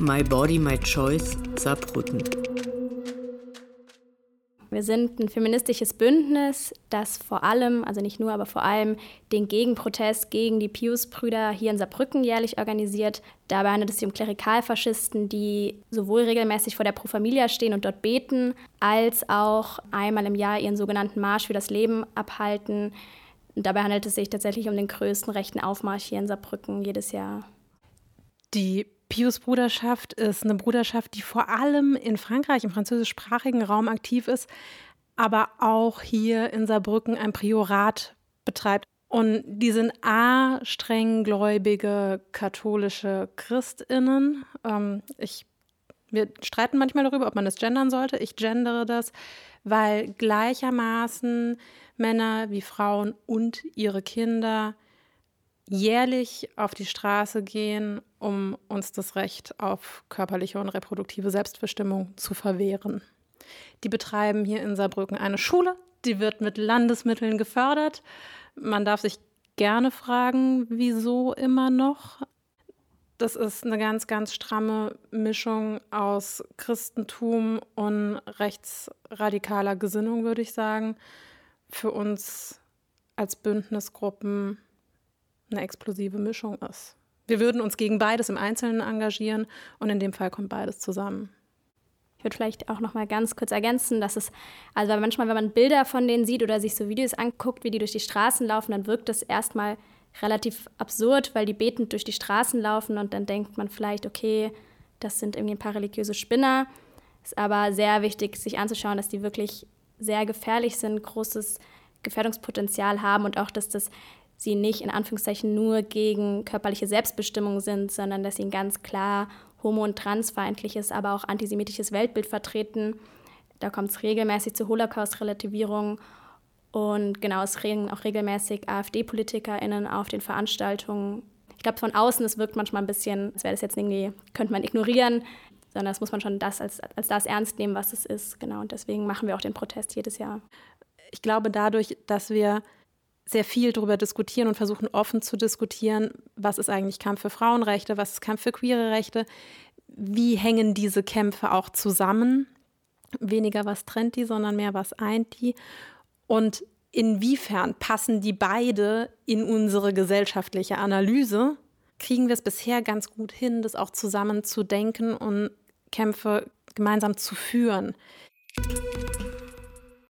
My Body, My Choice, Saarbrücken. Wir sind ein feministisches Bündnis, das vor allem, also nicht nur, aber vor allem den Gegenprotest gegen die Pius-Brüder hier in Saarbrücken jährlich organisiert. Dabei handelt es sich um Klerikalfaschisten, die sowohl regelmäßig vor der Pro Familia stehen und dort beten, als auch einmal im Jahr ihren sogenannten Marsch für das Leben abhalten. Und dabei handelt es sich tatsächlich um den größten rechten Aufmarsch hier in Saarbrücken jedes Jahr. Die Pius-Bruderschaft ist eine Bruderschaft, die vor allem in Frankreich, im französischsprachigen Raum aktiv ist, aber auch hier in Saarbrücken ein Priorat betreibt. Und die sind A, strenggläubige katholische Christinnen. Ähm, ich, wir streiten manchmal darüber, ob man das gendern sollte. Ich gendere das, weil gleichermaßen Männer wie Frauen und ihre Kinder jährlich auf die Straße gehen, um uns das Recht auf körperliche und reproduktive Selbstbestimmung zu verwehren. Die betreiben hier in Saarbrücken eine Schule, die wird mit Landesmitteln gefördert. Man darf sich gerne fragen, wieso immer noch. Das ist eine ganz, ganz stramme Mischung aus Christentum und rechtsradikaler Gesinnung, würde ich sagen. Für uns als Bündnisgruppen eine explosive Mischung ist. Wir würden uns gegen beides im Einzelnen engagieren und in dem Fall kommt beides zusammen. Ich würde vielleicht auch noch mal ganz kurz ergänzen, dass es, also manchmal, wenn man Bilder von denen sieht oder sich so Videos anguckt, wie die durch die Straßen laufen, dann wirkt das erstmal relativ absurd, weil die betend durch die Straßen laufen und dann denkt man vielleicht, okay, das sind irgendwie ein paar religiöse Spinner. Es Ist aber sehr wichtig, sich anzuschauen, dass die wirklich sehr gefährlich sind, großes Gefährdungspotenzial haben und auch, dass das sie nicht in Anführungszeichen nur gegen körperliche Selbstbestimmung sind, sondern dass sie ein ganz klar homo- und transfeindliches, aber auch antisemitisches Weltbild vertreten. Da kommt es regelmäßig zu Holocaust-Relativierung und genau, es reden auch regelmäßig AfD-PolitikerInnen auf den Veranstaltungen. Ich glaube, von außen, es wirkt manchmal ein bisschen, als wäre das jetzt irgendwie, könnte man ignorieren, sondern das muss man schon das als, als das ernst nehmen, was es ist. Genau, und deswegen machen wir auch den Protest jedes Jahr. Ich glaube, dadurch, dass wir sehr viel darüber diskutieren und versuchen offen zu diskutieren, was ist eigentlich Kampf für Frauenrechte, was ist Kampf für queere Rechte, wie hängen diese Kämpfe auch zusammen. Weniger was trennt die, sondern mehr was eint die. Und inwiefern passen die beide in unsere gesellschaftliche Analyse? Kriegen wir es bisher ganz gut hin, das auch zusammen zu denken und Kämpfe gemeinsam zu führen.